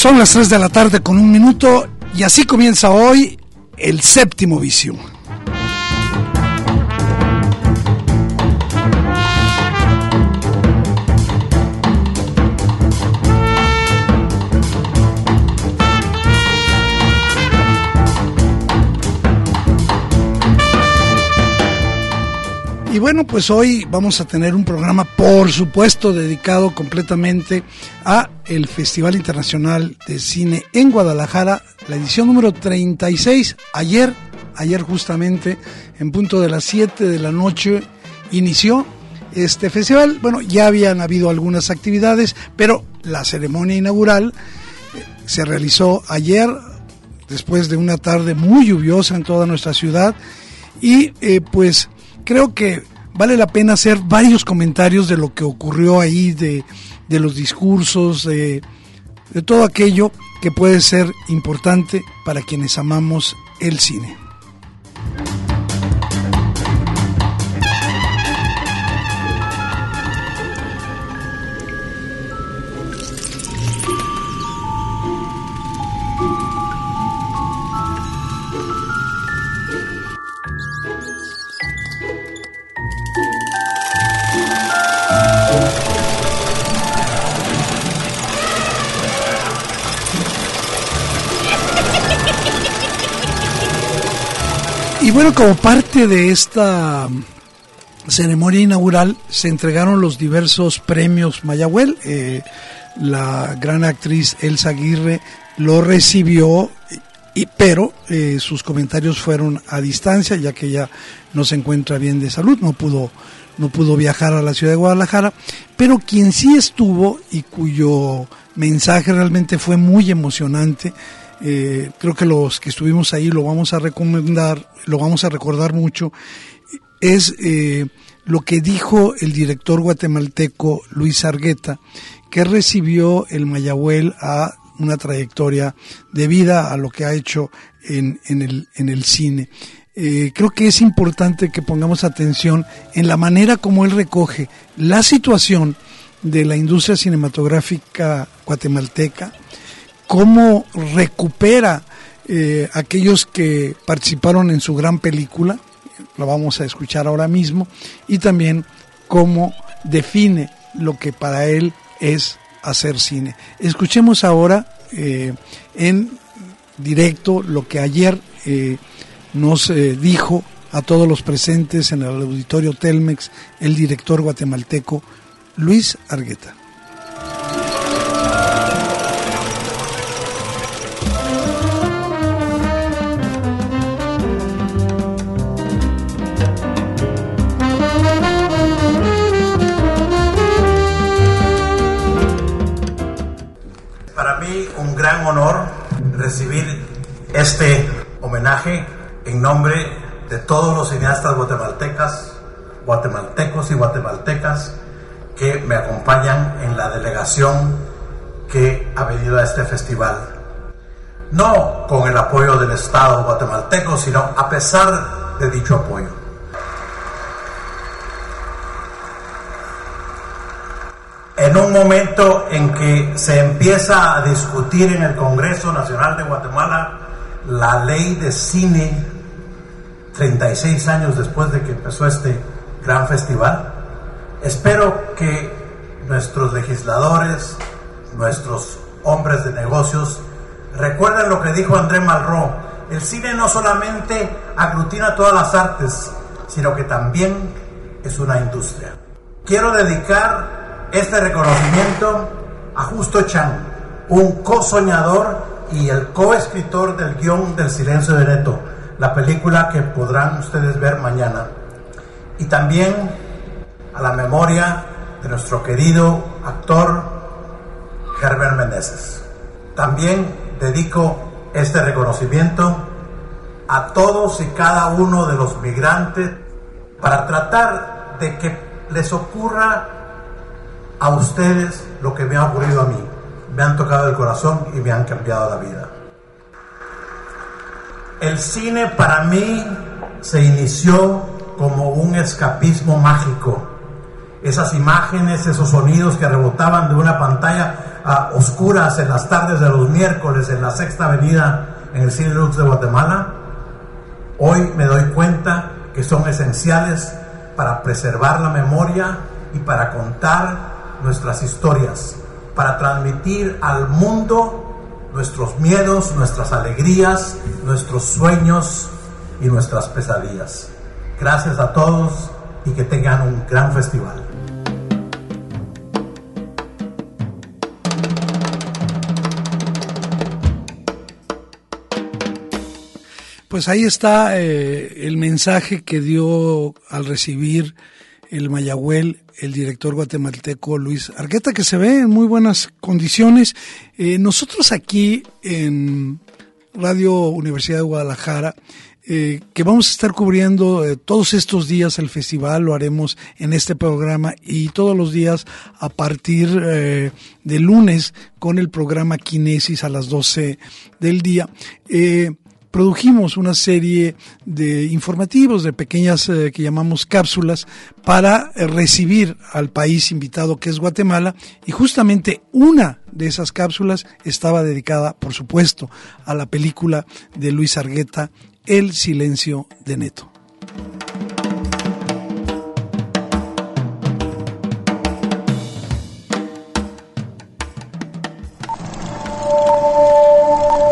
Son las 3 de la tarde con un minuto y así comienza hoy el séptimo vicio. Bueno, pues hoy vamos a tener un programa, por supuesto, dedicado completamente a el Festival Internacional de Cine en Guadalajara, la edición número 36. Ayer, ayer justamente, en punto de las 7 de la noche, inició este festival. Bueno, ya habían habido algunas actividades, pero la ceremonia inaugural eh, se realizó ayer, después de una tarde muy lluviosa en toda nuestra ciudad, y eh, pues creo que vale la pena hacer varios comentarios de lo que ocurrió ahí, de, de los discursos, de, de todo aquello que puede ser importante para quienes amamos el cine. Como parte de esta ceremonia inaugural se entregaron los diversos premios Mayagüel. Eh, la gran actriz Elsa Aguirre lo recibió, y, pero eh, sus comentarios fueron a distancia, ya que ella no se encuentra bien de salud, no pudo, no pudo viajar a la ciudad de Guadalajara. Pero quien sí estuvo y cuyo mensaje realmente fue muy emocionante, eh, creo que los que estuvimos ahí lo vamos a recomendar, lo vamos a recordar mucho, es eh, lo que dijo el director guatemalteco Luis Argueta, que recibió el Mayagüel a una trayectoria de vida a lo que ha hecho en, en, el, en el cine. Eh, creo que es importante que pongamos atención en la manera como él recoge la situación de la industria cinematográfica guatemalteca, cómo recupera eh, aquellos que participaron en su gran película, lo vamos a escuchar ahora mismo, y también cómo define lo que para él es hacer cine. Escuchemos ahora eh, en directo lo que ayer eh, nos dijo a todos los presentes en el auditorio Telmex el director guatemalteco Luis Argueta. Este homenaje en nombre de todos los cineastas guatemaltecas, guatemaltecos y guatemaltecas que me acompañan en la delegación que ha venido a este festival. No con el apoyo del Estado guatemalteco, sino a pesar de dicho apoyo. en un momento en que se empieza a discutir en el Congreso Nacional de Guatemala la ley de cine 36 años después de que empezó este gran festival. Espero que nuestros legisladores, nuestros hombres de negocios, recuerden lo que dijo André Malraux. El cine no solamente aglutina todas las artes, sino que también es una industria. Quiero dedicar este reconocimiento a Justo Chan, un co-soñador y el co-escritor del guion del Silencio de Neto. la película que podrán ustedes ver mañana. Y también a la memoria de nuestro querido actor Herbert Meneses. También dedico este reconocimiento a todos y cada uno de los migrantes para tratar de que les ocurra a ustedes lo que me ha ocurrido a mí. Me han tocado el corazón y me han cambiado la vida. El cine para mí se inició como un escapismo mágico. Esas imágenes, esos sonidos que rebotaban de una pantalla a oscuras en las tardes de los miércoles en la Sexta Avenida en el Cine Lux de Guatemala, hoy me doy cuenta que son esenciales para preservar la memoria y para contar nuestras historias, para transmitir al mundo nuestros miedos, nuestras alegrías, nuestros sueños y nuestras pesadillas. Gracias a todos y que tengan un gran festival. Pues ahí está eh, el mensaje que dio al recibir el Mayagüel el director guatemalteco Luis Argueta, que se ve en muy buenas condiciones. Eh, nosotros aquí en Radio Universidad de Guadalajara, eh, que vamos a estar cubriendo todos estos días el festival, lo haremos en este programa y todos los días a partir de lunes con el programa Kinesis a las 12 del día produjimos una serie de informativos, de pequeñas eh, que llamamos cápsulas, para eh, recibir al país invitado que es Guatemala y justamente una de esas cápsulas estaba dedicada, por supuesto, a la película de Luis Argueta, El silencio de Neto.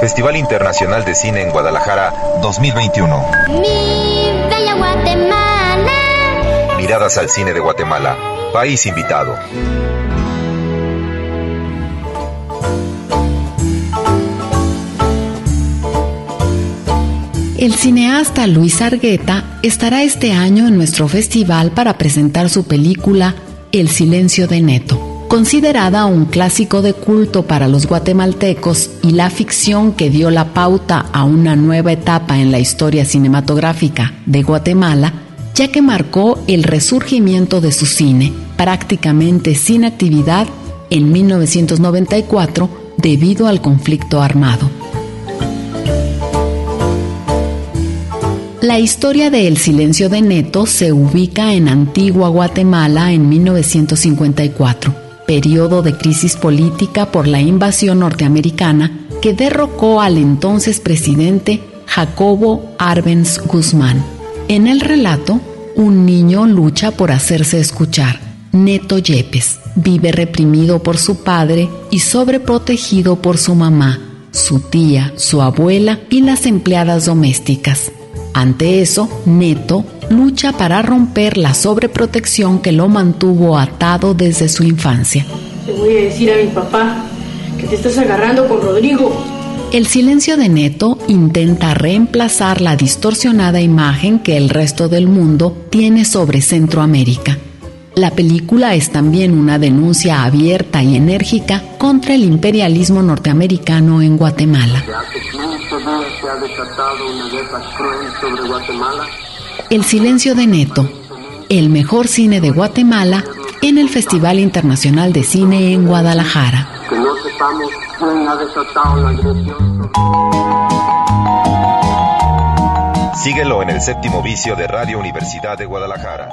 Festival Internacional de Cine en Guadalajara 2021. Mi bella Guatemala. Miradas al cine de Guatemala. País invitado. El cineasta Luis Argueta estará este año en nuestro festival para presentar su película El silencio de Neto considerada un clásico de culto para los guatemaltecos y la ficción que dio la pauta a una nueva etapa en la historia cinematográfica de Guatemala, ya que marcó el resurgimiento de su cine, prácticamente sin actividad en 1994 debido al conflicto armado. La historia de El Silencio de Neto se ubica en Antigua Guatemala en 1954 periodo de crisis política por la invasión norteamericana que derrocó al entonces presidente Jacobo Arbenz Guzmán. En el relato, un niño lucha por hacerse escuchar. Neto Yepes vive reprimido por su padre y sobreprotegido por su mamá, su tía, su abuela y las empleadas domésticas. Ante eso, Neto lucha para romper la sobreprotección que lo mantuvo atado desde su infancia. Le voy a decir a mi papá que te estás agarrando con Rodrigo. El silencio de Neto intenta reemplazar la distorsionada imagen que el resto del mundo tiene sobre Centroamérica. La película es también una denuncia abierta y enérgica contra el imperialismo norteamericano en Guatemala. El silencio de Neto, el mejor cine de Guatemala en el Festival Internacional de Cine en Guadalajara. Síguelo en el séptimo vicio de Radio Universidad de Guadalajara.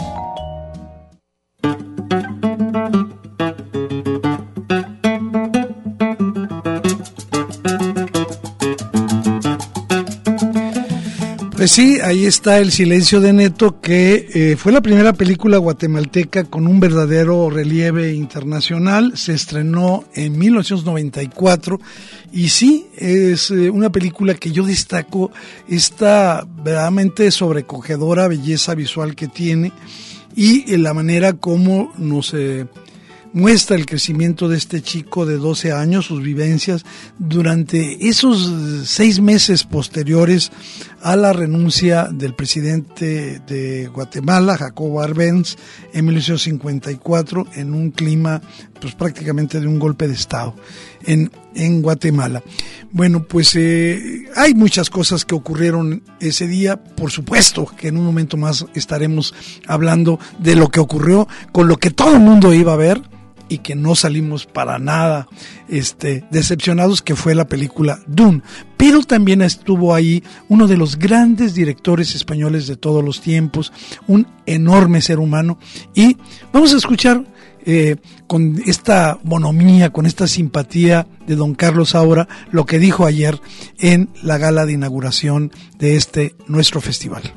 Pues sí, ahí está El Silencio de Neto, que eh, fue la primera película guatemalteca con un verdadero relieve internacional. Se estrenó en 1994 y sí, es eh, una película que yo destaco esta verdaderamente sobrecogedora belleza visual que tiene y la manera como nos muestra el crecimiento de este chico de 12 años, sus vivencias durante esos seis meses posteriores a la renuncia del presidente de Guatemala, Jacobo Arbenz, en 1954, en un clima pues prácticamente de un golpe de Estado en, en Guatemala. Bueno, pues eh, hay muchas cosas que ocurrieron ese día, por supuesto que en un momento más estaremos hablando de lo que ocurrió con lo que todo el mundo iba a ver, y que no salimos para nada este, decepcionados, que fue la película Dune. Pero también estuvo ahí uno de los grandes directores españoles de todos los tiempos, un enorme ser humano. Y vamos a escuchar eh, con esta bonomía, con esta simpatía de don Carlos Saura, lo que dijo ayer en la gala de inauguración de este nuestro festival.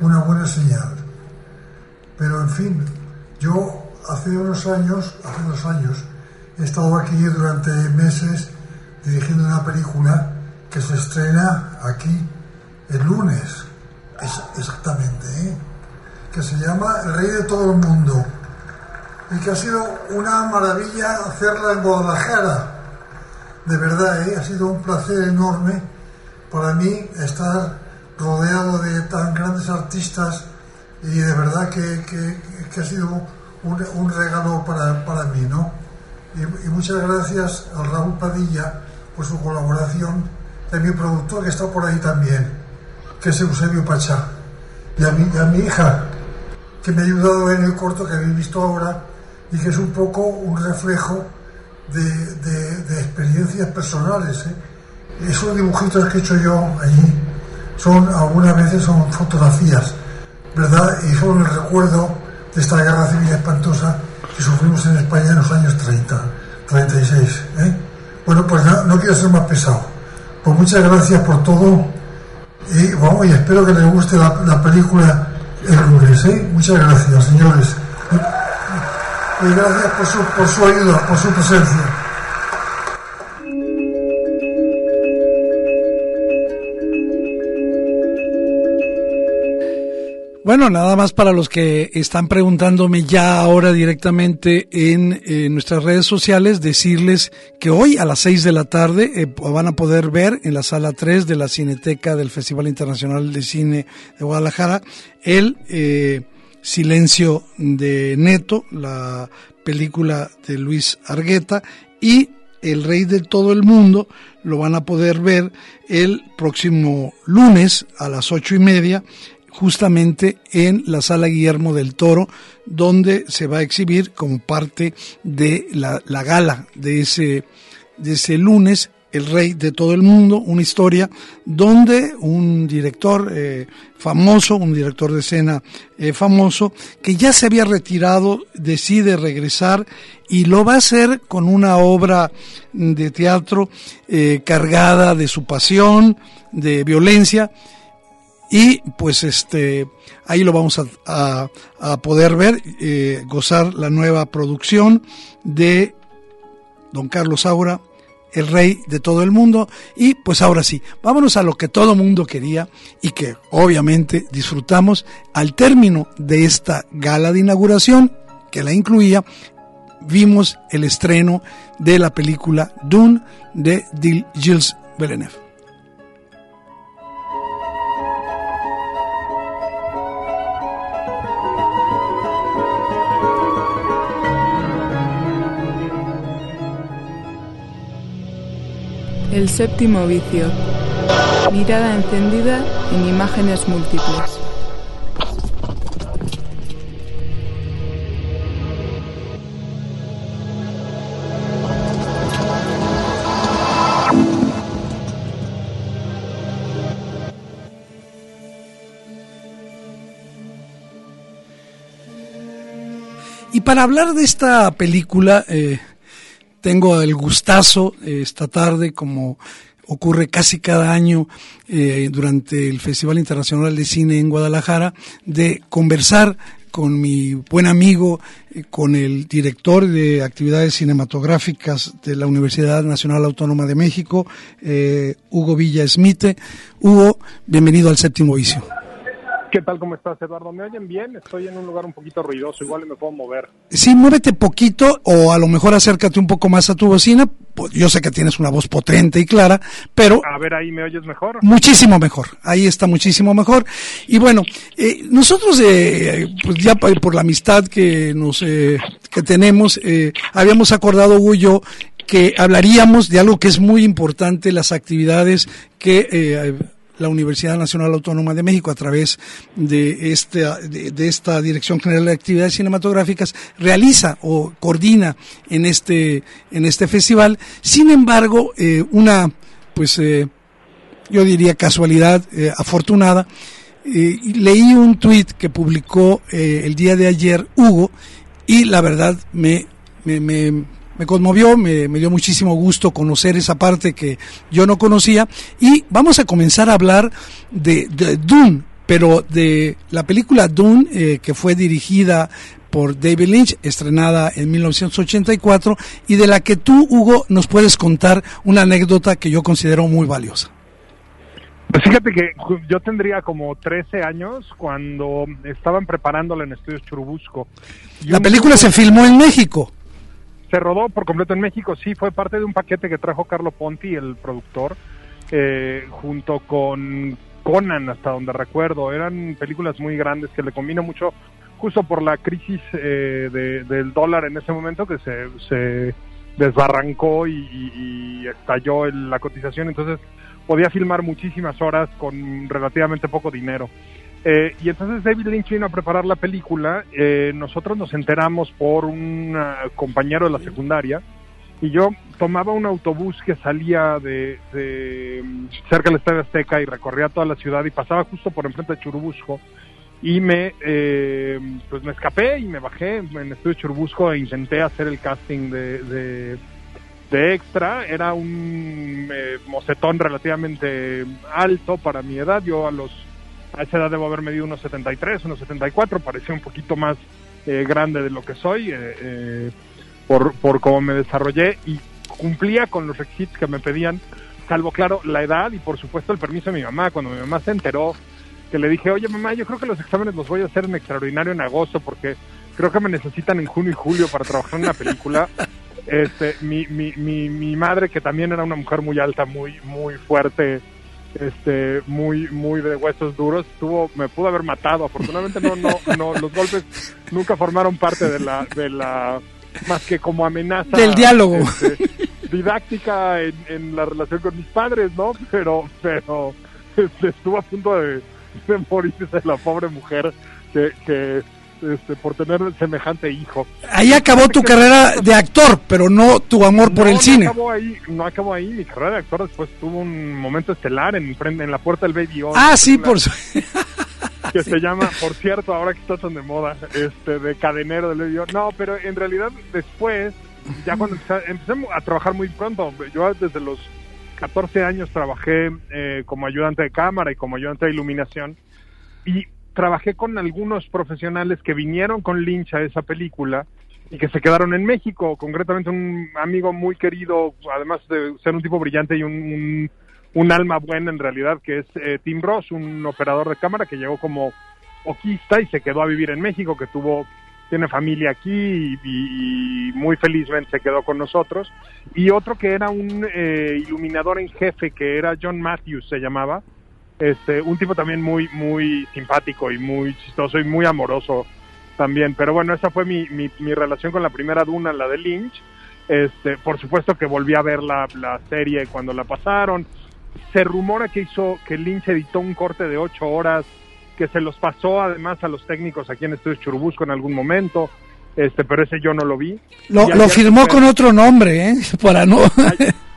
Una buena señal. Pero en fin, yo hace unos años, hace unos años, he estado aquí durante meses dirigiendo una película que se estrena aquí el lunes, es, exactamente, ¿eh? que se llama El Rey de todo el Mundo y que ha sido una maravilla hacerla en Guadalajara. De verdad, ¿eh? ha sido un placer enorme para mí estar rodeado de tan grandes artistas y de verdad que, que, ha sido un, regalo para, para, mí, ¿no? Y, muchas gracias a Raúl Padilla por su colaboración, de mi productor que está por ahí también, que es Eusebio Pachá, y a mi, a mi hija, que me ha ayudado en el corto que habéis visto ahora y que es un poco un reflejo de, de, experiencias personales. ¿eh? Esos dibujitos que he hecho yo allí son algunas veces son fotografías, ¿verdad? Y son el recuerdo de esta guerra civil espantosa que sufrimos en España en los años 30, 36. ¿eh? Bueno, pues no, quiero ser más pesado. Pues muchas gracias por todo y, vamos, y espero que les guste la, película el lunes. ¿eh? Muchas gracias, señores. Y gracias por su, por su ayuda, por su presencia. Bueno, nada más para los que están preguntándome ya ahora directamente en, nuestras redes sociales, decirles que hoy a las 6 de la tarde eh, van a poder ver en la sala 3 de la Cineteca del Festival Internacional de Cine de Guadalajara el eh, Silencio de Neto, la película de Luis Argueta y el Rey de todo el mundo lo van a poder ver el próximo lunes a las ocho y media justamente en la sala Guillermo del Toro, donde se va a exhibir como parte de la, gala de ese, de ese lunes, El Rey de todo el mundo, una historia donde un director eh, famoso, un director de escena eh, famoso, que ya se había retirado, decide regresar y lo va a hacer con una obra de teatro eh, cargada de su pasión, de violencia, y pues este ahí lo vamos a, a, poder ver, eh, gozar la nueva producción de Don Carlos Saura, el rey de todo el mundo. Y pues ahora sí, vámonos a lo que todo mundo quería y que obviamente disfrutamos al término de esta gala de inauguración que la incluía. Vimos el estreno de la película Dune de Gilles Villeneuve. El séptimo vicio. Mirada encendida en imágenes múltiples. Y para hablar de esta película, eh, tengo el gustazo eh, esta tarde, como ocurre casi cada año eh, durante el Festival Internacional de Cine en Guadalajara, de conversar con mi buen amigo, eh, con el director de actividades cinematográficas de la Universidad Nacional Autónoma de México, eh, Hugo Villa Esmite. Hugo, bienvenido al séptimo vicio. ¿Qué tal? ¿Cómo estás, Eduardo? ¿Me oyen bien? Estoy en un lugar un poquito ruidoso, igual me puedo mover. Sí, muévete poquito o a lo mejor acércate un poco más a tu bocina. Pues, Yo sé que tienes una voz potente y clara, pero A ver, ahí me oyes mejor. muchísimo mejor. Ahí está muchísimo mejor. Y bueno, eh, nosotros, eh, pues ya por la amistad que nos eh, que tenemos, eh, habíamos acordado Hugo y yo que hablaríamos de algo que es muy importante, las actividades que eh, la Universidad Nacional Autónoma de México, a través de esta, de, esta Dirección General de Actividades Cinematográficas, realiza o coordina en este, en este festival. Sin embargo, eh, una, pues, eh, yo diría casualidad eh, afortunada, eh, leí un tuit que publicó eh, el día de ayer Hugo y la verdad me, me, me, me conmovió, me, me dio muchísimo gusto conocer esa parte que yo no conocía y vamos a comenzar a hablar de, de Dune, pero de la película Dune eh, que fue dirigida por David Lynch, estrenada en 1984 y de la que tú, Hugo, nos puedes contar una anécdota que yo considero muy valiosa. Pues fíjate que yo tendría como 13 años cuando estaban preparándola en Estudios Churubusco. Y La película grupo- se filmó en México. Se rodó por completo en México, sí, fue parte de un paquete que trajo Carlo Ponti, el productor, eh, junto con Conan, hasta donde recuerdo. Eran películas muy grandes que le combina mucho, justo por la crisis eh, de- del dólar en ese momento, que se, se desbarrancó y, estalló el- la cotización. Entonces podía filmar muchísimas horas con relativamente poco dinero. Eh, y entonces David Lynch vino a preparar la película. eh, nosotros nos enteramos por un ah, compañero de la secundaria y yo tomaba un autobús que salía de, mm, cerca del Estadio Azteca y recorría toda la ciudad y pasaba justo por enfrente de Churubusco y me eh, pues me escapé y me bajé en el estudio Churubusco e intenté hacer el casting de, de, de extra. Era un eh, mocetón relativamente alto para mi edad. Yo a los a esa edad debo haber medido unos 73, unos 74, parecía un poquito más eh, grande de lo que soy eh, eh, por, por cómo me desarrollé y cumplía con los requisitos que me pedían, salvo claro la edad y por supuesto el permiso de mi mamá. Cuando mi mamá se enteró que le dije, oye mamá, yo creo que los exámenes los voy a hacer en extraordinario en agosto porque creo que me necesitan en junio y julio para trabajar en una película. Este, mi, mi, mi, mi madre, que también era una mujer muy alta, muy, muy fuerte, este, muy, muy de huesos duros, tuvo, me pudo haber matado. Afortunadamente no, no, no, los golpes nunca formaron parte de la, de la, más que como amenaza. Del diálogo. este, didáctica en, en la relación con mis padres, ¿no? Pero, pero, este, estuvo a punto de, de morirse la pobre mujer que, que este, por tener semejante hijo. Ahí acabó tu carrera de actor, pero no tu amor por No, el no cine. Acabó ahí, no acabó ahí, mi carrera de actor después tuvo un momento estelar en, la puerta del Baby Yoda, Ah, sí, por su... que se llama, por cierto, ahora que está tan de moda, este, de cadenero del Baby Yoda. No, pero en realidad después, ya cuando empecé, empecé a trabajar muy pronto, yo desde los 14 años trabajé eh, como ayudante de cámara y como ayudante de iluminación y trabajé con algunos profesionales que vinieron con Lynch a esa película y que se quedaron en México, concretamente un amigo muy querido, además de ser un tipo brillante y un, un, alma buena en realidad, que es eh, Tim Ross, un operador de cámara que llegó como oquista y se quedó a vivir en México, que tuvo tiene familia aquí y muy felizmente se quedó con nosotros. Y otro que era un eh, iluminador en jefe, que era John Matthews, se llamaba, este, un tipo también muy, muy simpático y muy chistoso y muy amoroso también. Pero bueno, esa fue mi, mi, mi relación con la primera Duna, la de Lynch. Este, por supuesto que volví a ver la, la serie cuando la pasaron. Se rumora que hizo, que Lynch editó un corte de ocho horas, que se los pasó además a los técnicos aquí en Estudios Churubusco en algún momento. Este, pero ese yo no lo vi. Lo, lo firmó ver- con otro nombre, ¿eh? Para no...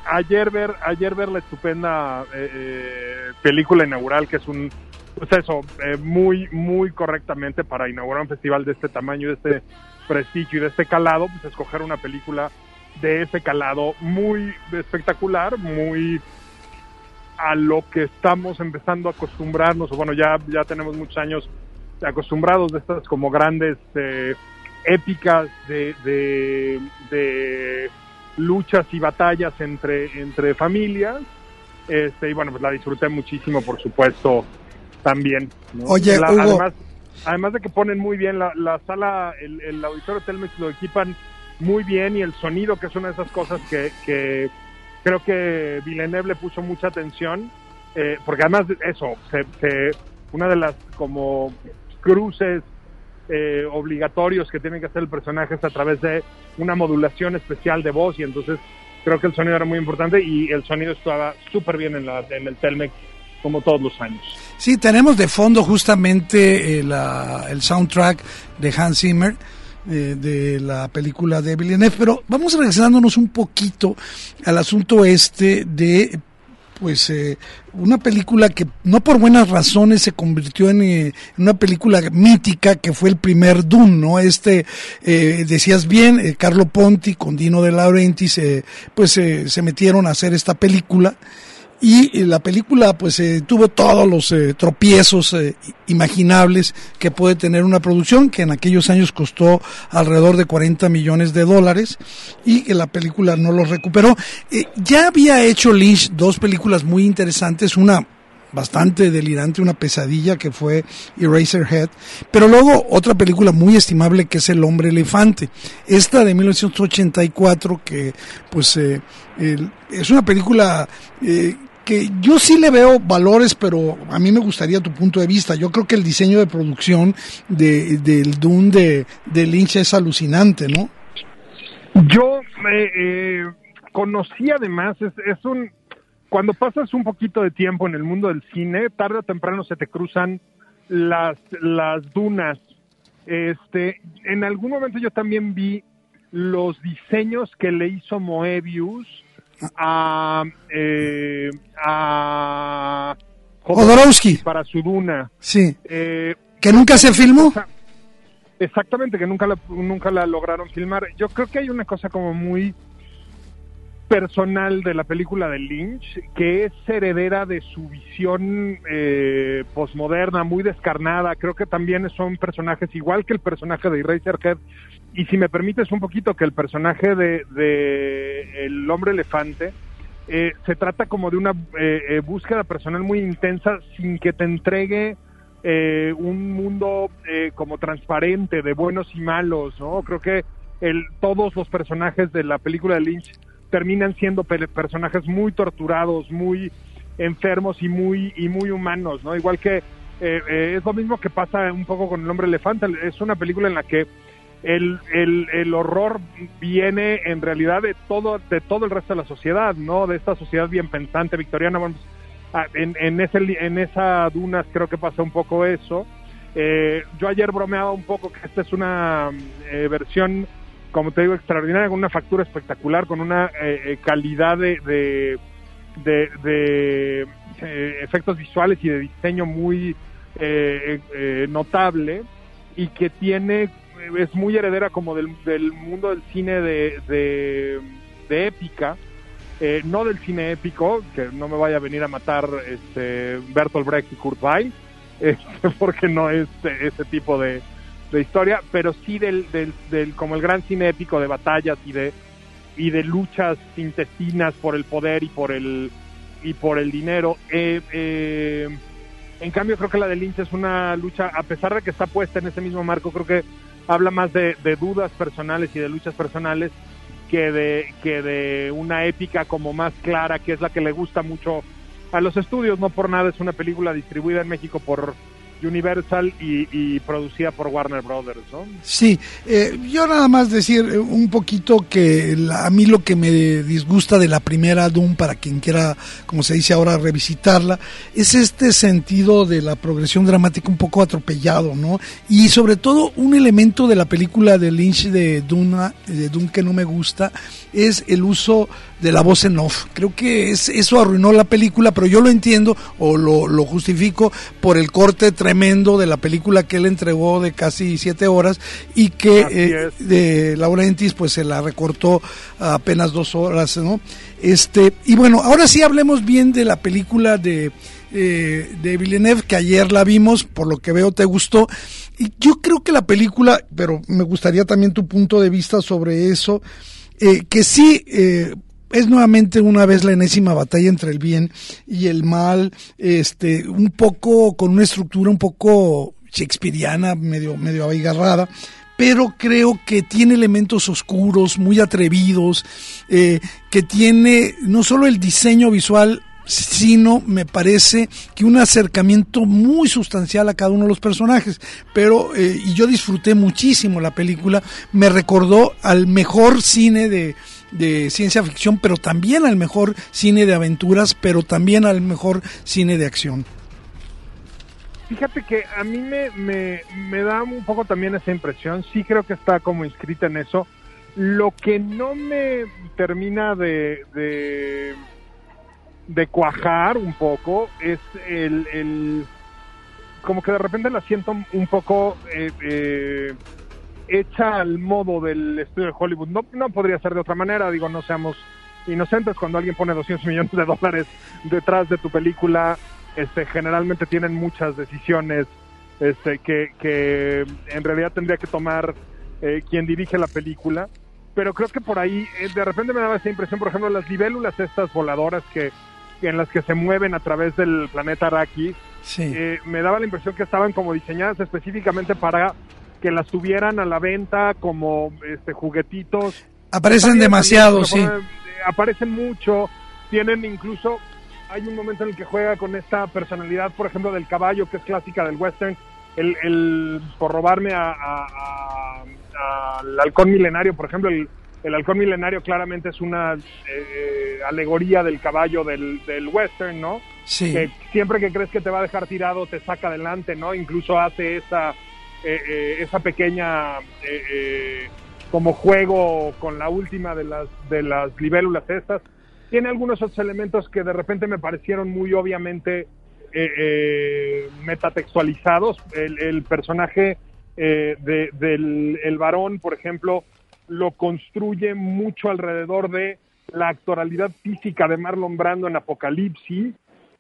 ayer ver ayer ver la estupenda eh, eh, película inaugural que es un pues eso eh, muy muy correctamente para inaugurar un festival de este tamaño de este prestigio y de este calado pues escoger una película de ese calado muy espectacular muy a lo que estamos empezando a acostumbrarnos bueno ya ya tenemos muchos años acostumbrados de estas como grandes eh, épicas de, de luchas y batallas entre, entre familias. Este, y bueno, pues la disfruté muchísimo, por supuesto, también. ¿no? Oye, La- Hugo. Además, además de que ponen muy bien la, la sala, el, el auditorio Telmex lo equipan muy bien y el sonido, que es una de esas cosas que, que creo que Villeneuve le puso mucha atención, eh, porque además de eso, se, se- una de las como cruces eh, obligatorios que tiene que hacer el personaje es a través de una modulación especial de voz y entonces creo que el sonido era muy importante y el sonido estaba súper bien en, la, en el Telmex como todos los años. Sí, tenemos de fondo justamente eh, la- el soundtrack de Hans Zimmer eh, de la película de Villeneuve, pero vamos regresándonos un poquito al asunto este de pues eh, una película que no por buenas razones se convirtió en, eh, una película mítica que fue el primer Dune, ¿no? Este, eh, decías bien, eh, Carlo Ponti con Dino De Laurentiis, eh, pues eh, se metieron a hacer esta película y eh, la película pues eh, tuvo todos los eh, tropiezos eh, imaginables que puede tener una producción que en aquellos años costó alrededor de 40 millones de dólares y que la película no los recuperó. Eh, ya había hecho Lynch dos películas muy interesantes, una bastante delirante, una pesadilla que fue Eraserhead, pero luego otra película muy estimable que es El hombre elefante. Esta de 1984 que pues eh, es una película eh, que yo sí le veo valores, pero a mí me gustaría tu punto de vista. Yo creo que el diseño de producción de, del Dune de, de Lynch es alucinante, ¿no? Yo eh, conocí además, es, es un, cuando pasas un poquito de tiempo en el mundo del cine, tarde o temprano se te cruzan las, las dunas. Este, en algún momento yo también vi los diseños que le hizo Moebius a, eh, a Jodorowsky. para su duna. Sí. Eh, Que nunca se filmó. Exactamente, que nunca la, nunca la lograron filmar. Yo creo que hay una cosa como muy personal de la película de Lynch, que es heredera de su visión eh, posmoderna, muy descarnada. Creo que también son personajes igual que el personaje de Eraserhead. Y si me permites un poquito que el personaje de, de El hombre elefante eh, se trata como de una eh, eh, búsqueda personal muy intensa sin que te entregue eh, un mundo eh, como transparente de buenos y malos, ¿no? Creo que el, todos los personajes de la película de Lynch terminan siendo pe- personajes muy torturados, muy enfermos y muy y muy humanos, ¿no? Igual que eh, es lo mismo que pasa un poco con el hombre elefante. Es una película en la que el, el, el horror viene en realidad de todo de todo el resto de la sociedad, ¿no? De esta sociedad bien pensante victoriana. Bueno, pues, ah, en, en, ese, en esa dunas creo que pasa un poco eso. Eh, yo ayer bromeaba un poco que esta es una eh, versión, como te digo, extraordinaria, con una factura espectacular, con una eh, eh, calidad de, de, de- de, eh, efectos visuales y de diseño muy eh, notable y que tiene es muy heredera como del, del mundo del cine de, de, épica eh, no del cine épico que no me vaya a venir a matar este Bertolt Brecht y Kurt Weill este, porque no es eh, ese tipo de, de historia pero sí del, del, del como el gran cine épico de batallas y de y de luchas intestinas por el poder y por el y por el dinero. Eh, eh, en cambio, creo que la de Lynch es una lucha, a pesar de que está puesta en ese mismo marco, creo que habla más de, de dudas personales y de luchas personales que de, que de una épica como más clara, que es la que le gusta mucho a los estudios. No por nada es una película distribuida en México por Universal y, y producida por Warner Brothers, ¿no? Sí, eh, yo nada más decir eh, un poquito que la- a mí lo que me disgusta de la primera Doom, para quien quiera, como se dice ahora, revisitarla, es este sentido de la progresión dramática un poco atropellado, ¿no? Y sobre todo un elemento de la película de Lynch de Duna, de Doom que no me gusta, es el uso de la voz en off. Creo que es, eso arruinó la película, pero yo lo entiendo o lo, lo justifico por el corte tremendo de la película que él entregó de casi siete horas y que eh, de Laurentiis pues se la recortó a apenas dos horas, ¿no? Este, y bueno, ahora sí hablemos bien de la película de eh, de Villeneuve, que ayer la vimos, por lo que veo te gustó. Y yo creo que la película, pero me gustaría también tu punto de vista sobre eso, eh, que sí... Eh, es nuevamente una vez la enésima batalla entre el bien y el mal, este, un poco con una estructura un poco shakespeariana, medio, medio abigarrada, pero creo que tiene elementos oscuros, muy atrevidos, eh, que tiene no solo el diseño visual sino me parece que un acercamiento muy sustancial a cada uno de los personajes. Pero, eh, y yo disfruté muchísimo la película, me recordó al mejor cine de, de ciencia ficción, pero también al mejor cine de aventuras, pero también al mejor cine de acción. Fíjate que a mí me, me, da un poco también esa impresión, sí creo que está como inscrita en eso. Lo que no me termina de, de de cuajar un poco es el, el como que de repente la siento un poco eh, eh, hecha al modo del estudio de Hollywood. No, no podría ser de otra manera, digo, no seamos inocentes cuando alguien pone 200 millones de dólares detrás de tu película, este, generalmente tienen muchas decisiones este, que, que en realidad tendría que tomar eh, quien dirige la película. Pero creo que por ahí, eh, de repente me daba esa impresión, por ejemplo, las libélulas estas voladoras que en las que se mueven a través del planeta Araki, eh, me daba la impresión que estaban como diseñadas específicamente para que las tuvieran a la venta como este juguetitos. Aparecen demasiado, sí. Aparecen mucho, tienen incluso, hay un momento en el que juega con esta personalidad, por ejemplo, del caballo, que es clásica del western, el, el por robarme al halcón milenario, por ejemplo, el, el halcón milenario claramente es una eh, eh, alegoría del caballo del, del, western, ¿no? Sí. Que siempre que crees que te va a dejar tirado te saca adelante, ¿no? Incluso hace esa, eh, esa pequeña como juego con la última de las, de las libélulas estas. Tiene algunos otros elementos que de repente me parecieron muy obviamente metatextualizados. El, el personaje de, del el varón, por ejemplo, lo construye mucho alrededor de la actoralidad física de Marlon Brando en Apocalipsis.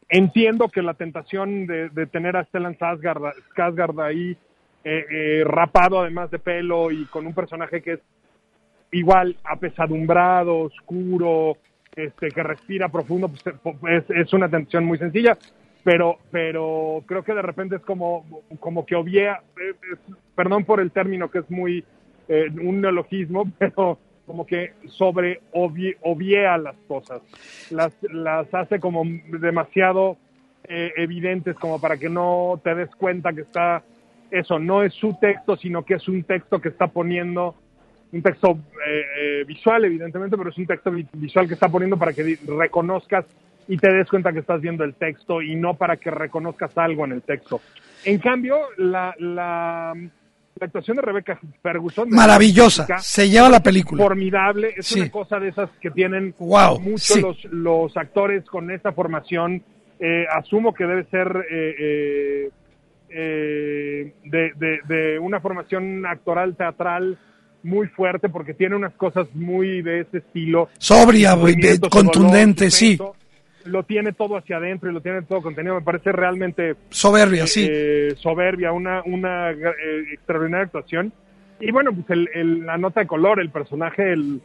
Entiendo que la tentación de, tener a Stellan Skarsgård, ahí eh, eh, rapado además de pelo y con un personaje que es igual apesadumbrado, oscuro, este, que respira profundo, pues, es, una tentación muy sencilla, pero, pero creo que de repente es como, como que obvia, eh, perdón por el término que es muy eh, un neologismo, pero como que sobre obviea las cosas, las, las hace como demasiado eh, evidentes como para que no te des cuenta que está eso, no es su texto, sino que es un texto que está poniendo, un texto eh, visual evidentemente, pero es un texto visual que está poniendo para que reconozcas y te des cuenta que estás viendo el texto y no para que reconozcas algo en el texto. En cambio, la, la la actuación de Rebecca Ferguson. Maravillosa, se lleva la película. Formidable, es una cosa de esas que tienen wow, muchos los, actores con esta formación. Eh, asumo que debe ser eh, eh, de, una formación actoral, teatral muy fuerte, porque tiene unas cosas muy de ese estilo. Sobria, contundente, sí lo tiene todo hacia adentro y lo tiene todo contenido. Me parece realmente soberbia, sí. Eh, soberbia, una, una eh, extraordinaria actuación. Y bueno, pues el, la nota de color, el personaje, el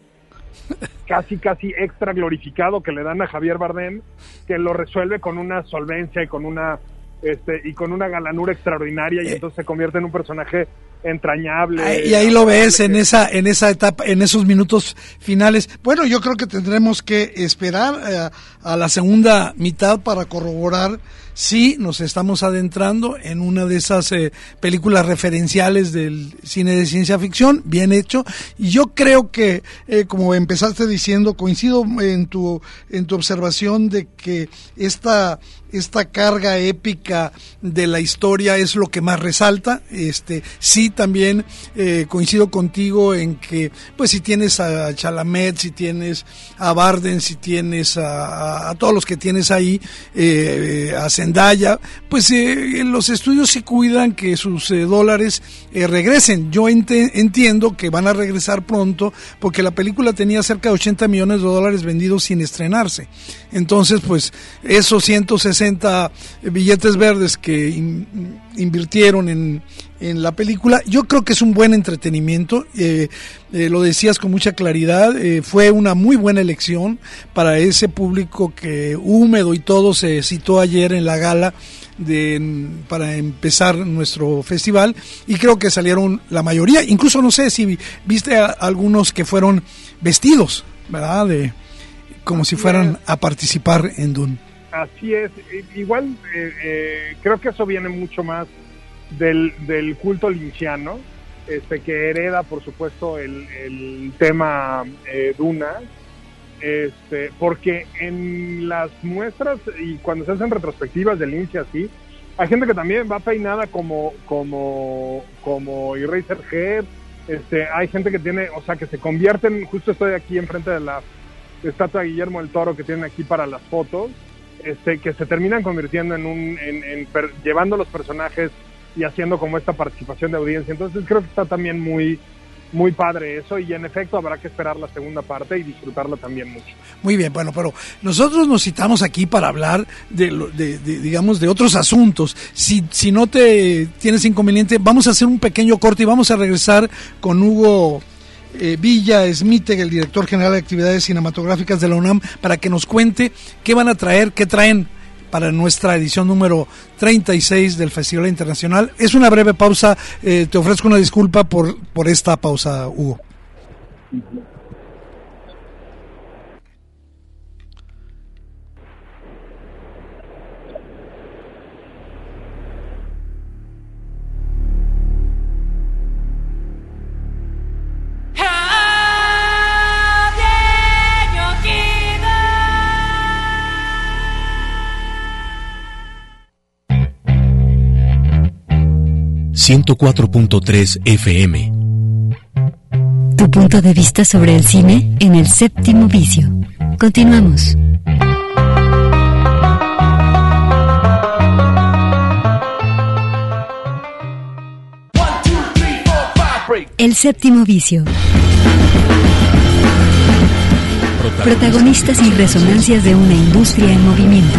casi, casi extra glorificado que le dan a Javier Bardem, que lo resuelve con una solvencia y con una este, y con una galanura extraordinaria y eh. entonces se convierte en un personaje entrañable. Y ahí lo ves en esa, en esa etapa, en esos minutos finales. Bueno, yo creo que tendremos que esperar eh, a la segunda mitad para corroborar si nos estamos adentrando en una de esas eh, películas referenciales del cine de ciencia ficción, bien hecho. Y yo creo que, eh, como empezaste diciendo, coincido en tu, en tu observación de que esta esta carga épica de la historia es lo que más resalta. Este, sí, también eh, coincido contigo en que, pues, si tienes a Chalamet, si tienes a Barden, si tienes a, todos los que tienes ahí, eh, Zendaya, pues eh, los estudios sí cuidan que sus eh, dólares eh, regresen. Yo entiendo que van a regresar pronto porque la película tenía cerca de 80 millones de dólares vendidos sin estrenarse. Entonces, pues esos 160 billetes verdes que in- invirtieron en, en la película, yo creo que es un buen entretenimiento. eh, eh, lo decías con mucha claridad, eh, fue una muy buena elección para ese público que húmedo y todo se citó ayer en la gala de, para empezar nuestro festival y creo que salieron la mayoría, incluso no sé si viste a algunos que fueron vestidos, ¿verdad? De, como si fueran a participar en Dune. Así es, igual eh, eh, creo que eso viene mucho más del, del culto linciano, este, que hereda por supuesto el, el tema eh, Duna, este, porque en las muestras y cuando se hacen retrospectivas del Lynch así, hay gente que también va peinada como como como Eraserhead, este, hay gente que tiene, o sea, que se convierten, justo estoy aquí enfrente de la estatua de Guillermo del Toro que tienen aquí para las fotos, este, que se terminan convirtiendo en un, en, en per- llevando los personajes y haciendo como esta participación de audiencia. Entonces creo que está también muy, muy padre eso y en efecto habrá que esperar la segunda parte y disfrutarla también mucho. Muy bien, bueno, pero nosotros nos citamos aquí para hablar de, de- de, digamos, de otros asuntos. Si, si no te tienes inconveniente, vamos a hacer un pequeño corte y vamos a regresar con Hugo eh, Villa Smith, el director general de actividades cinematográficas de la UNAM, para que nos cuente qué van a traer, qué traen para nuestra edición número 36 del Festival Internacional. Es una breve pausa, eh, te ofrezco una disculpa por, por esta pausa, Hugo. ...104.3 FM... Tu punto de vista sobre el cine en el séptimo vicio. Continuamos. El séptimo vicio. Protagonistas y resonancias de una industria en movimiento.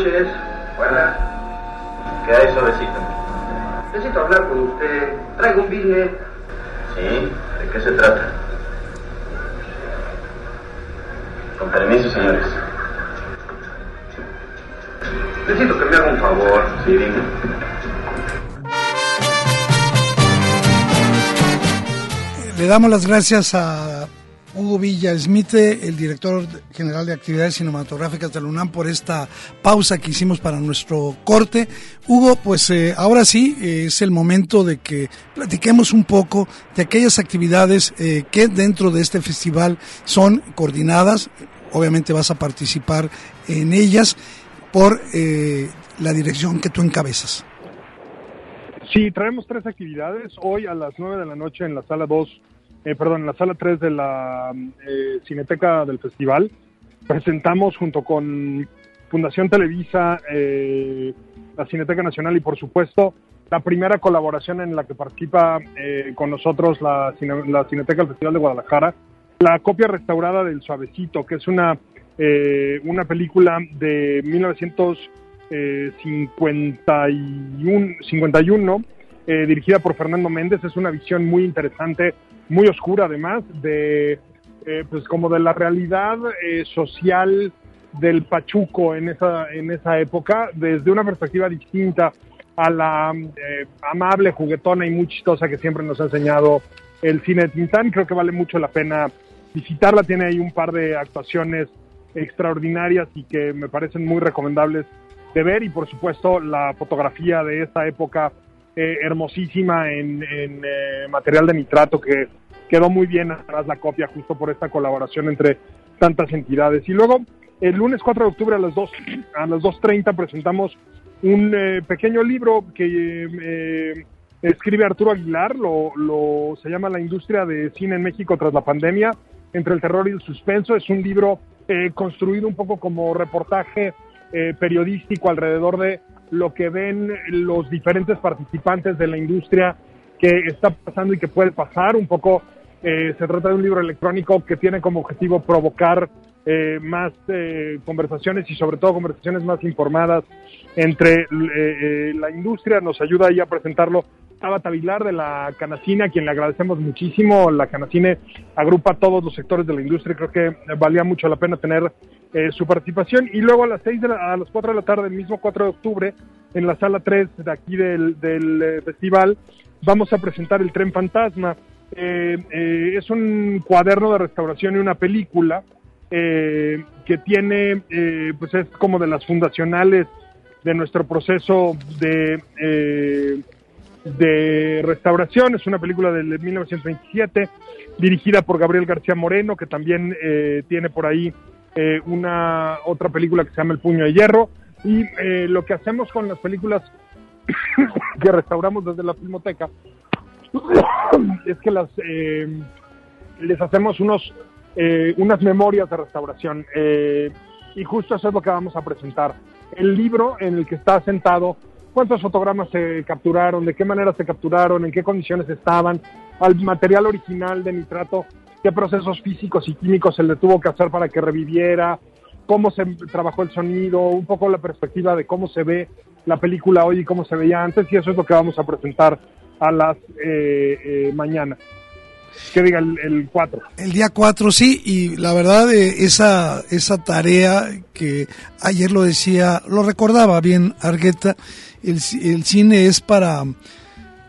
Noches. Buenas. ¿Qué hay, suavecito? Necesito hablar con usted. Traigo un business. ¿Sí? ¿De qué se trata? Con permiso, señores. Necesito que me haga un favor. Sí, dime. Le damos las gracias a Hugo Villa Smith, el director general de actividades cinematográficas de la UNAM, por esta pausa que hicimos para nuestro corte. Hugo, pues eh, ahora sí eh, es el momento de que platiquemos un poco de aquellas actividades eh, que dentro de este festival son coordinadas. Obviamente vas a participar en ellas por la dirección que tú encabezas. Sí, traemos tres actividades. Hoy a las 9 de la noche en la sala 2, eh, perdón, en la sala 3 de la eh, Cineteca del Festival, presentamos junto con Fundación Televisa, eh, la Cineteca Nacional y por supuesto la primera colaboración en la que participa eh, con nosotros la, Cine- la Cineteca del Festival de Guadalajara, la copia restaurada del Suavecito, que es una, eh, una película de 1951, 51, eh, dirigida por Fernando Méndez. Es una visión muy interesante, muy oscura además, de eh, pues como de la realidad eh, social del Pachuco en esa, en esa época, desde una perspectiva distinta a la eh, amable, juguetona y muy chistosa que siempre nos ha enseñado el cine de Tintán. Creo que vale mucho la pena visitarla. Tiene ahí un par de actuaciones extraordinarias y que me parecen muy recomendables de ver y por supuesto la fotografía de esta época eh, hermosísima en, eh, material de nitrato que quedó muy bien atrás la copia justo por esta colaboración entre tantas entidades. Y luego, el lunes 4 de octubre a las 2, a las 2.30 presentamos un eh, pequeño libro que eh, escribe Arturo Aguilar, lo, lo, se llama La industria de cine en México tras la pandemia, entre el terror y el suspenso. Es un libro eh, construido un poco como reportaje eh, periodístico alrededor de lo que ven los diferentes participantes de la industria que está pasando y que puede pasar. Un poco eh, se trata de un libro electrónico que tiene como objetivo provocar eh, más eh, conversaciones y sobre todo conversaciones más informadas entre eh, la industria. Nos ayuda ahí a presentarlo Tabata Vilar de la Canacine, a quien le agradecemos muchísimo. La Canacine agrupa todos los sectores de la industria. Creo que valía mucho la pena tener eh, su participación. Y luego a las seis de la, a las 4 de la tarde, el mismo 4 de octubre, en la sala 3 de aquí del, del eh, festival, vamos a presentar El Tren Fantasma. Eh, eh, es un cuaderno de restauración y una película eh, que tiene, eh, pues es como de las fundacionales de nuestro proceso de, eh, de restauración. Es una película del 1927 dirigida por Gabriel García Moreno, que también eh, tiene por ahí una otra película que se llama El Puño de Hierro. Y lo que hacemos con las películas que restauramos desde la Filmoteca es que las eh, les hacemos unos eh, unas memorias de restauración eh, y justo eso es lo que vamos a presentar. El libro en el que está sentado, cuántos fotogramas se capturaron, de qué manera se capturaron, en qué condiciones estaban, al material original de nitrato, qué procesos físicos y químicos se le tuvo que hacer para que reviviera, cómo se trabajó el sonido, un poco la perspectiva de cómo se ve la película hoy y cómo se veía antes, y eso es lo que vamos a presentar a las eh, eh, mañana. Que diga el, el 4. El día 4, sí, y la verdad, eh, esa, esa tarea que ayer lo decía, lo recordaba bien Argueta, el, el cine es para,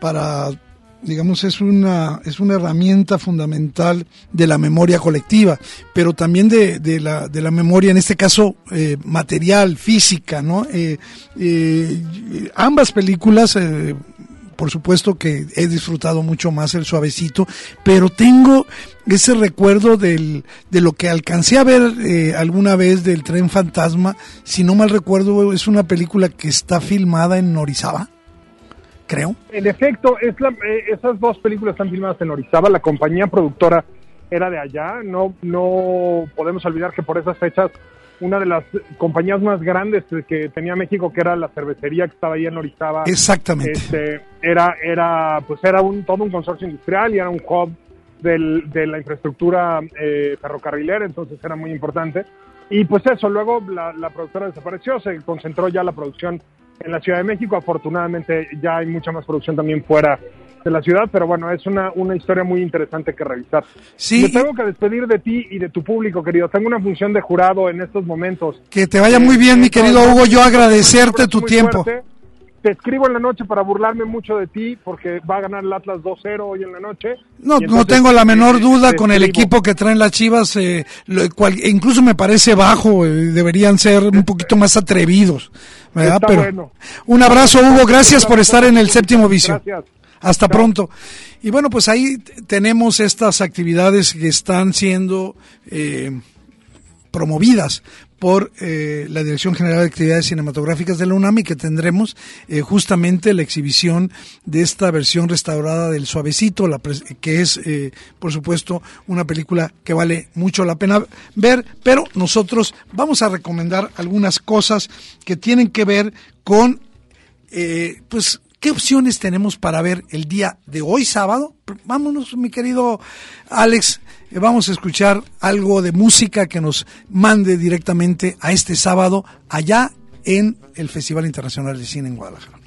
para digamos, es una, es una herramienta fundamental de la memoria colectiva, pero también de, de, la, de la memoria, en este caso, eh, material, física, ¿no? Ambas películas, por supuesto que he disfrutado mucho más el suavecito, pero tengo ese recuerdo del, de lo que alcancé a ver eh, alguna vez del tren fantasma, si no mal recuerdo, es una película que está filmada en Orizaba creo. En efecto, es la, eh, esas dos películas están filmadas en Orizaba, la compañía productora era de allá, no, no podemos olvidar que por esas fechas una de las compañías más grandes que tenía México, que era la cervecería que estaba ahí en Orizaba. Exactamente. Este, era, era, pues era un, todo un consorcio industrial y era un hub del, de la infraestructura eh, ferrocarrilera, entonces era muy importante. Y pues eso, luego la, la productora desapareció, se concentró ya la producción en la Ciudad de México. Afortunadamente ya hay mucha más producción también fuera de la ciudad, pero bueno, es una, una historia muy interesante que revisar. Sí. Me tengo que despedir de ti y de tu público, querido. Tengo una función de jurado en estos momentos. Que te vaya muy bien, mi querido Hugo. Yo agradecerte tu tiempo. Fuerte. Te escribo en la noche para burlarme mucho de ti porque va a ganar el Atlas 2-0 hoy en la noche. No, Y no entonces, tengo la menor eh, duda te con el equipo que traen las Chivas, eh, lo cual incluso me parece bajo, eh, deberían ser un poquito más atrevidos, ¿verdad? Está Pero bueno. un abrazo, Hugo, gracias por estar en el séptimo vicio. Gracias. Hasta pronto. Y bueno, pues ahí tenemos estas actividades que están siendo eh, promovidas por eh, la Dirección General de Actividades Cinematográficas de la UNAM y que tendremos eh, justamente la exhibición de esta versión restaurada del Suavecito, la que es, eh, por supuesto, una película que vale mucho la pena ver, pero nosotros vamos a recomendar algunas cosas que tienen que ver con, eh, pues, ¿Qué opciones tenemos para ver el día de hoy, sábado? Vámonos, mi querido Alex, eh, vamos a escuchar algo de música que nos mande directamente a este sábado allá en el Festival Internacional de Cine en Guadalajara.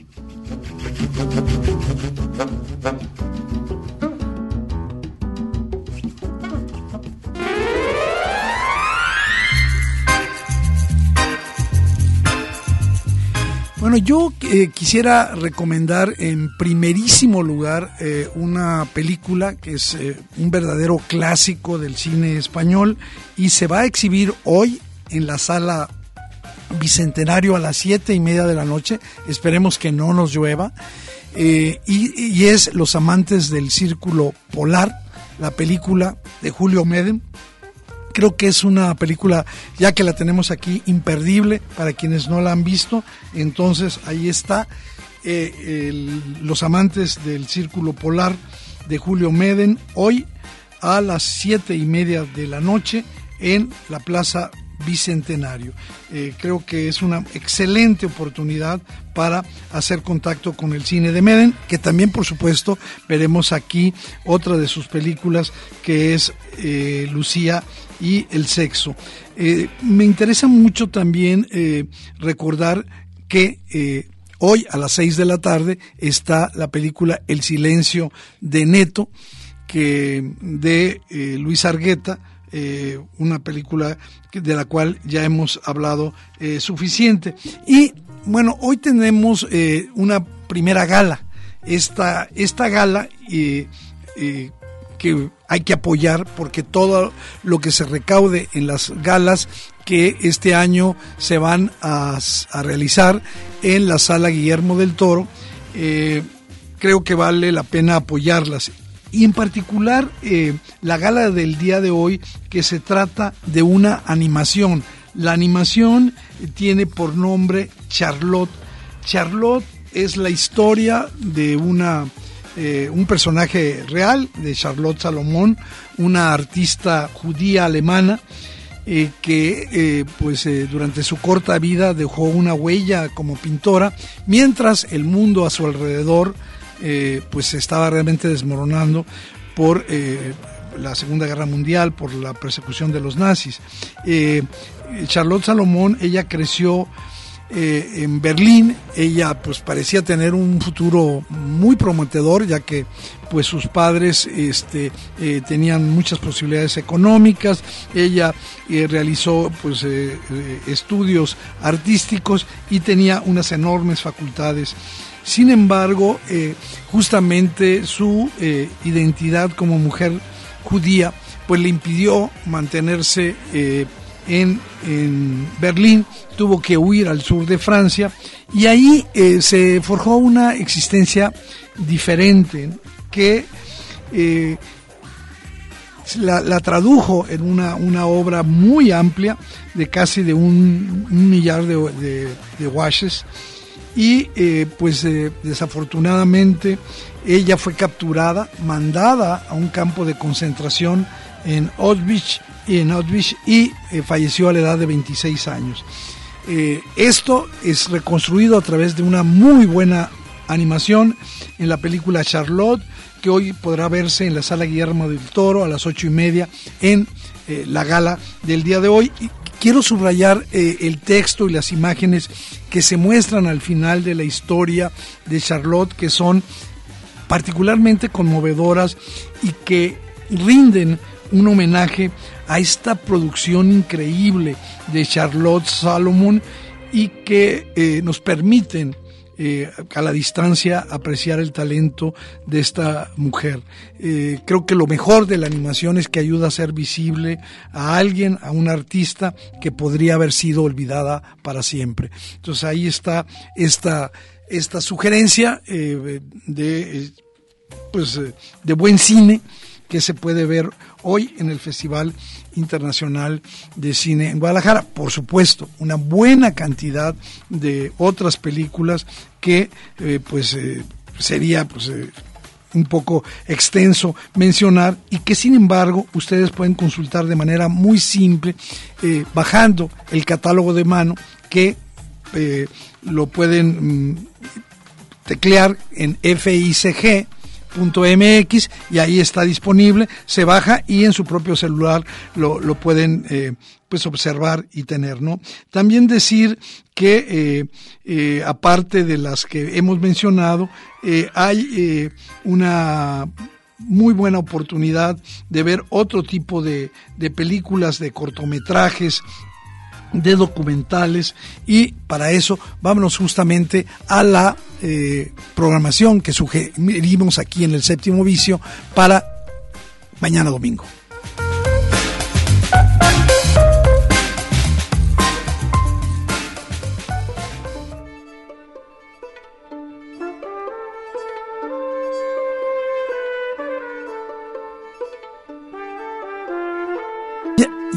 Bueno, yo eh, quisiera recomendar en primerísimo lugar eh, una película que es eh, un verdadero clásico del cine español y se va a exhibir hoy en la sala Bicentenario a las siete y media de la noche. Esperemos que no nos llueva. eh, y, y es Los amantes del círculo polar, la película de Julio Medem, creo que es una película, ya que la tenemos aquí, imperdible para quienes no la han visto. Entonces ahí está. eh, Los amantes del Círculo Polar de Julio Meden, hoy a las siete y media de la noche en la Plaza Bicentenario. Eh, creo que es una excelente oportunidad para hacer contacto con el cine de Meden, que también por supuesto veremos aquí otra de sus películas que es eh, Lucía y el sexo. Eh, me interesa mucho también eh, recordar que eh, hoy a las seis de la tarde está la película El silencio de Neto, que de Luis Argueta, una película de la cual ya hemos hablado suficiente. Y bueno, hoy tenemos eh, una primera gala. Esta, esta gala que hay que apoyar porque todo lo que se recaude en las galas que este año se van a, realizar en la sala Guillermo del Toro, eh, creo que vale la pena apoyarlas. Y en particular eh, la gala del día de hoy que se trata de una animación. La animación tiene por nombre Charlotte. Charlotte es la historia de una eh, un personaje real de Charlotte Salomón, una artista judía alemana eh, que eh, pues durante su corta vida dejó una huella como pintora, mientras el mundo a su alrededor pues se estaba realmente desmoronando por la Segunda Guerra Mundial, por la persecución de los nazis. Charlotte Salomón, ella creció eh, en Berlín, ella pues parecía tener un futuro muy prometedor, ya que pues sus padres este, eh, tenían muchas posibilidades económicas, ella eh, realizó pues estudios artísticos y tenía unas enormes facultades. Sin embargo, justamente su identidad como mujer judía pues le impidió mantenerse en, Berlín, tuvo que huir al sur de Francia y ahí eh, se forjó una existencia diferente que eh, la, tradujo en una, una obra muy amplia de casi de un, millar de, de, y eh, pues desafortunadamente ella fue capturada, mandada a un campo de concentración en Auschwitz, en Auschwitz y eh, falleció a la edad de 26 años. Eh, esto es reconstruido a través de una muy buena animación en la película Charlotte, que hoy podrá verse en la sala Guillermo del Toro a las ocho y media en eh, la gala del día de hoy. Y quiero subrayar el texto y las imágenes que se muestran al final de la historia de Charlotte, que son particularmente conmovedoras y que rinden un homenaje a esta producción increíble de Charlotte Salomon y que eh, nos permiten eh, a la distancia apreciar el talento de esta mujer. Eh, creo que lo mejor de la animación es que ayuda a ser visible a alguien, a un artista que podría haber sido olvidada para siempre. Entonces ahí está esta, esta sugerencia de, pues, de buen cine que se puede ver hoy en el Festival Internacional de Cine en Guadalajara. Por supuesto, una buena cantidad de otras películas que eh, pues eh, sería pues eh, un poco extenso mencionar y que sin embargo ustedes pueden consultar de manera muy simple bajando el catálogo de mano que lo pueden mm, teclear en FICG .mx y ahí está disponible, se baja y en su propio celular lo, lo pueden eh, pues observar y tener, ¿no? También decir que eh, eh, aparte de las que hemos mencionado, hay una muy buena oportunidad de ver otro tipo de, de películas, de cortometrajes, de documentales y para eso vámonos justamente a la eh, programación que sugerimos aquí en el séptimo vicio para mañana domingo.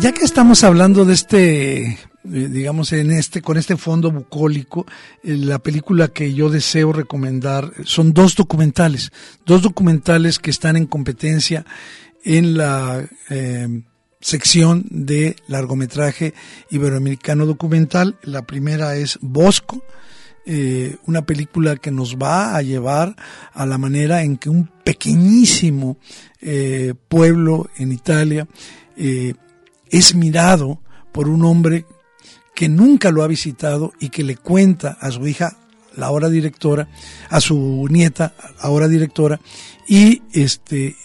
ya que estamos hablando de este digamos, en este, con este fondo bucólico, eh, la película que yo deseo recomendar son dos documentales, dos documentales que están en competencia en la eh, sección de largometraje iberoamericano documental. La primera es Bosco, eh, una película que nos va a llevar a la manera en que un pequeñísimo eh, pueblo en Italia eh, es mirado por un hombre que nunca lo ha visitado y que le cuenta a su hija, la ahora directora, a su nieta, ahora directora, y este,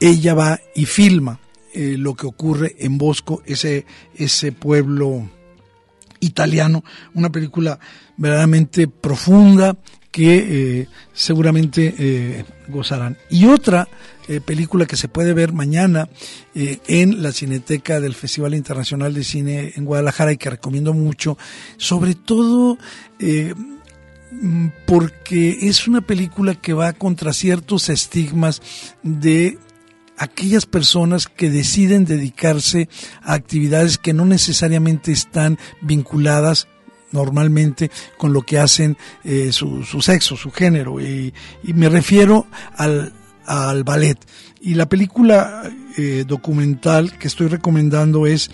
ella va y filma lo que ocurre en Bosco, ese, ese pueblo italiano, una película verdaderamente profunda que eh, seguramente eh, gozarán. Y otra eh, película que se puede ver mañana en la Cineteca del Festival Internacional de Cine en Guadalajara y que recomiendo mucho, sobre todo mm, porque es una película que va contra ciertos estigmas de aquellas personas que deciden dedicarse a actividades que no necesariamente están vinculadas normalmente con lo que hacen eh, su, sexo, su género. Y, me refiero al, al, ballet. Y la película eh, documental que estoy recomendando es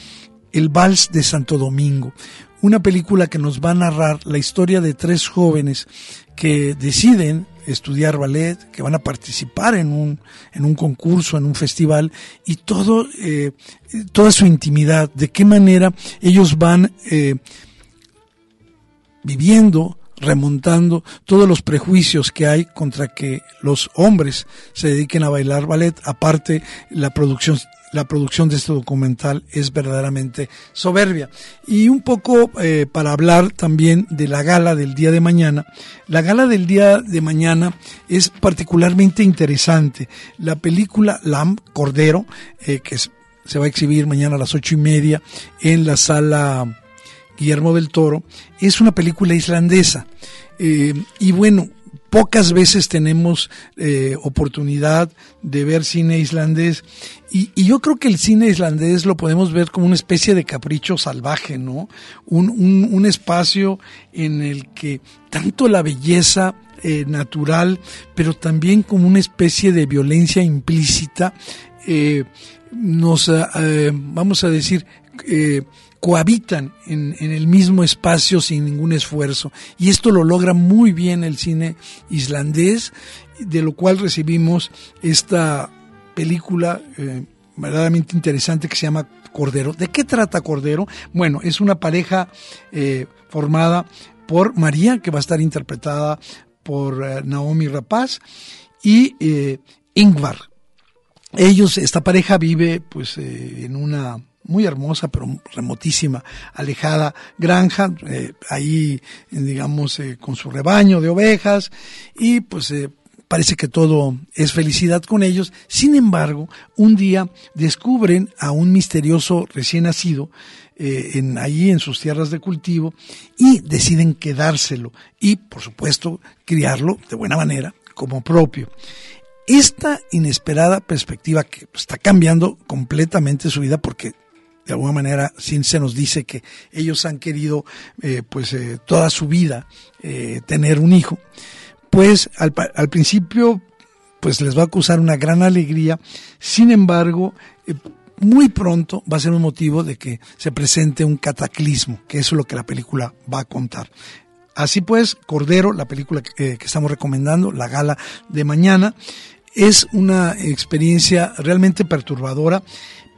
El Vals de Santo Domingo. Una película que nos va a narrar la historia de tres jóvenes que deciden estudiar ballet, que van a participar en un, en un concurso, en un festival, y todo, eh, toda su intimidad, de qué manera ellos van eh, viviendo, remontando todos los prejuicios que hay contra que los hombres se dediquen a bailar ballet, aparte la producción la producción de este documental es verdaderamente soberbia. Y un poco eh, para hablar también de la gala del día de mañana. La gala del día de mañana es particularmente interesante. La película Lamb Cordero, eh, que se va a exhibir mañana a las ocho y media en la sala Guillermo del Toro, es una película islandesa. Eh, y bueno, pocas veces tenemos eh, oportunidad de ver cine islandés y, yo creo que el cine islandés lo podemos ver como una especie de capricho salvaje, ¿no? Un, un, espacio en el que tanto la belleza eh, natural, pero también como una especie de violencia implícita, eh, nos, vamos a decir, cohabitan en, el mismo espacio sin ningún esfuerzo. Y esto lo logra muy bien el cine islandés, de lo cual recibimos esta película eh, verdaderamente interesante que se llama Cordero. ¿De qué trata Cordero? Bueno, es una pareja eh, formada por María, que va a estar interpretada por eh, Naomi Rapaz, y Ingvar. Ellos, esta pareja vive pues en una muy hermosa, pero remotísima, alejada granja, eh, ahí, digamos, eh, con su rebaño de ovejas, y pues eh, parece que todo es felicidad con ellos. Sin embargo, un día descubren a un misterioso recién nacido, en, ahí en sus tierras de cultivo, y deciden quedárselo, y por supuesto, criarlo de buena manera, como propio esta inesperada perspectiva que está cambiando completamente su vida porque de alguna manera sí se nos dice que ellos han querido eh, pues eh, toda su vida eh, tener un hijo, pues al, principio pues les va a acusar una gran alegría, sin embargo muy pronto va a ser un motivo de que se presente un cataclismo, que eso es lo que la película va a contar. Así pues, Cordero, la película que estamos recomendando, la gala de mañana, es una experiencia realmente perturbadora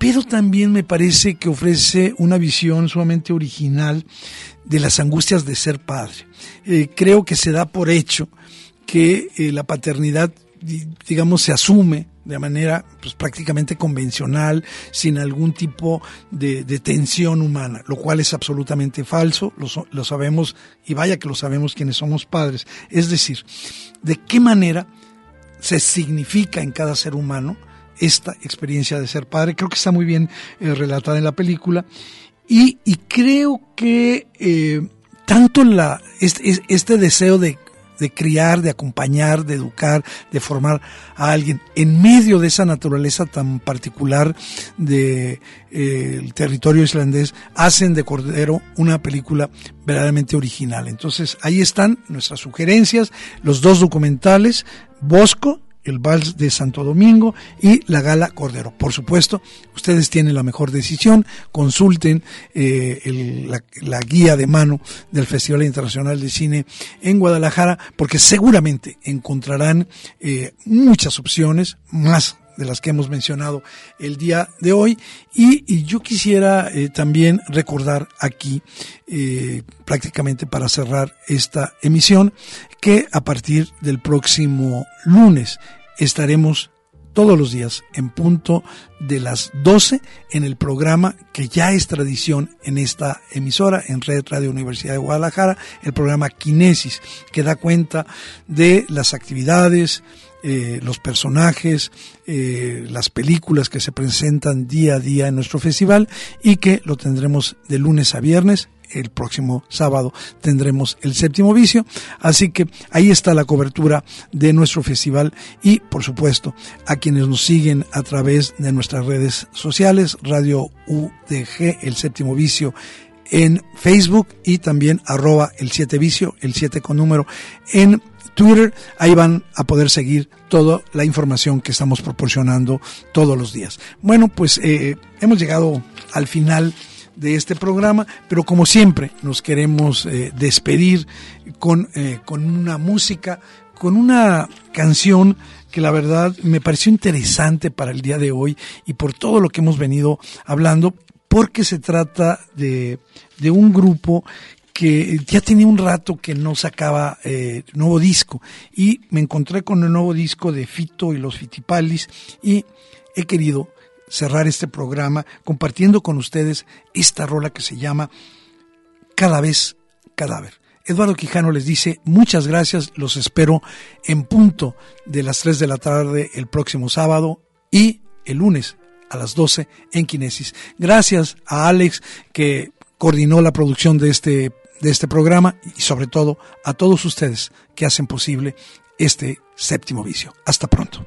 pero también me parece que ofrece una visión sumamente original de las angustias de ser padre. Eh, creo que se da por hecho que eh, la paternidad, digamos, se asume de manera pues, prácticamente convencional, sin algún tipo de, tensión humana, lo cual es absolutamente falso, lo, lo sabemos, y vaya que lo sabemos quienes somos padres. Es decir, de qué manera se significa en cada ser humano esta experiencia de ser padre. Creo que está muy bien eh, relatada en la película. Y, creo que eh, tanto la, este, este, deseo de de criar, de acompañar, de educar, de formar a alguien en medio de esa naturaleza tan particular del de, territorio islandés, hacen de Cordero una película verdaderamente original. Entonces ahí están nuestras sugerencias, los dos documentales, Bosco el Vals de Santo Domingo y la Gala Cordero. Por supuesto, ustedes tienen la mejor decisión, consulten eh, la, guía de mano del Festival Internacional de Cine en Guadalajara, porque seguramente encontrarán eh, muchas opciones, más de las que hemos mencionado el día de hoy. Y, yo quisiera eh, también recordar aquí, prácticamente para cerrar esta emisión, que a partir del próximo lunes estaremos todos los días en punto de las 12 en el programa que ya es tradición en esta emisora, en Red Radio Universidad de Guadalajara, el programa Kinesis, que da cuenta de las actividades, eh, los personajes, eh, las películas que se presentan día a día en nuestro festival y que lo tendremos de lunes a viernes el próximo sábado tendremos el séptimo vicio. Así que ahí está la cobertura de nuestro festival y, por supuesto, a quienes nos siguen a través de nuestras redes sociales, Radio UDG, el séptimo vicio en Facebook y también arroba el 7 vicio, el 7 con número en Twitter. Ahí van a poder seguir toda la información que estamos proporcionando todos los días. Bueno, pues eh, hemos llegado al final de este programa, pero como siempre nos queremos eh, despedir con, eh, con una música, con una canción que la verdad me pareció interesante para el día de hoy y por todo lo que hemos venido hablando, porque se trata de, de un grupo que ya tenía un rato que no sacaba eh, nuevo disco y me encontré con el nuevo disco de Fito y los Fitipalis y he querido cerrar este programa compartiendo con ustedes esta rola que se llama Cada vez cadáver. Eduardo Quijano les dice muchas gracias, los espero en punto de las 3 de la tarde el próximo sábado y el lunes a las 12 en Kinesis. Gracias a Alex que coordinó la producción de este, de este programa y sobre todo a todos ustedes que hacen posible este séptimo vicio. Hasta pronto.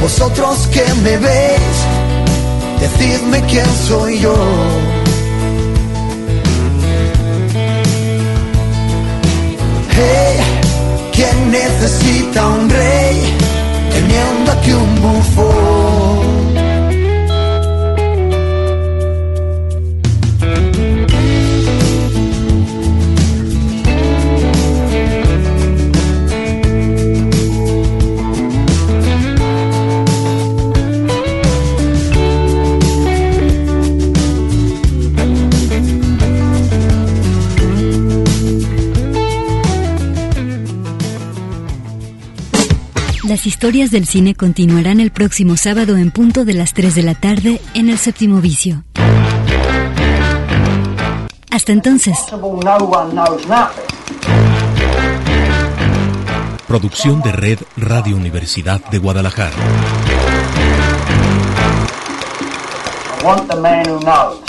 Vosotros que me veis, decidme quién soy yo. Hey, ¿quién necesita un rey teniendo aquí un bufón? Las historias del cine continuarán el próximo sábado en punto de las 3 de la tarde en el séptimo vicio. Hasta entonces. Producción de Red Radio Universidad de Guadalajara. I want the man who knows.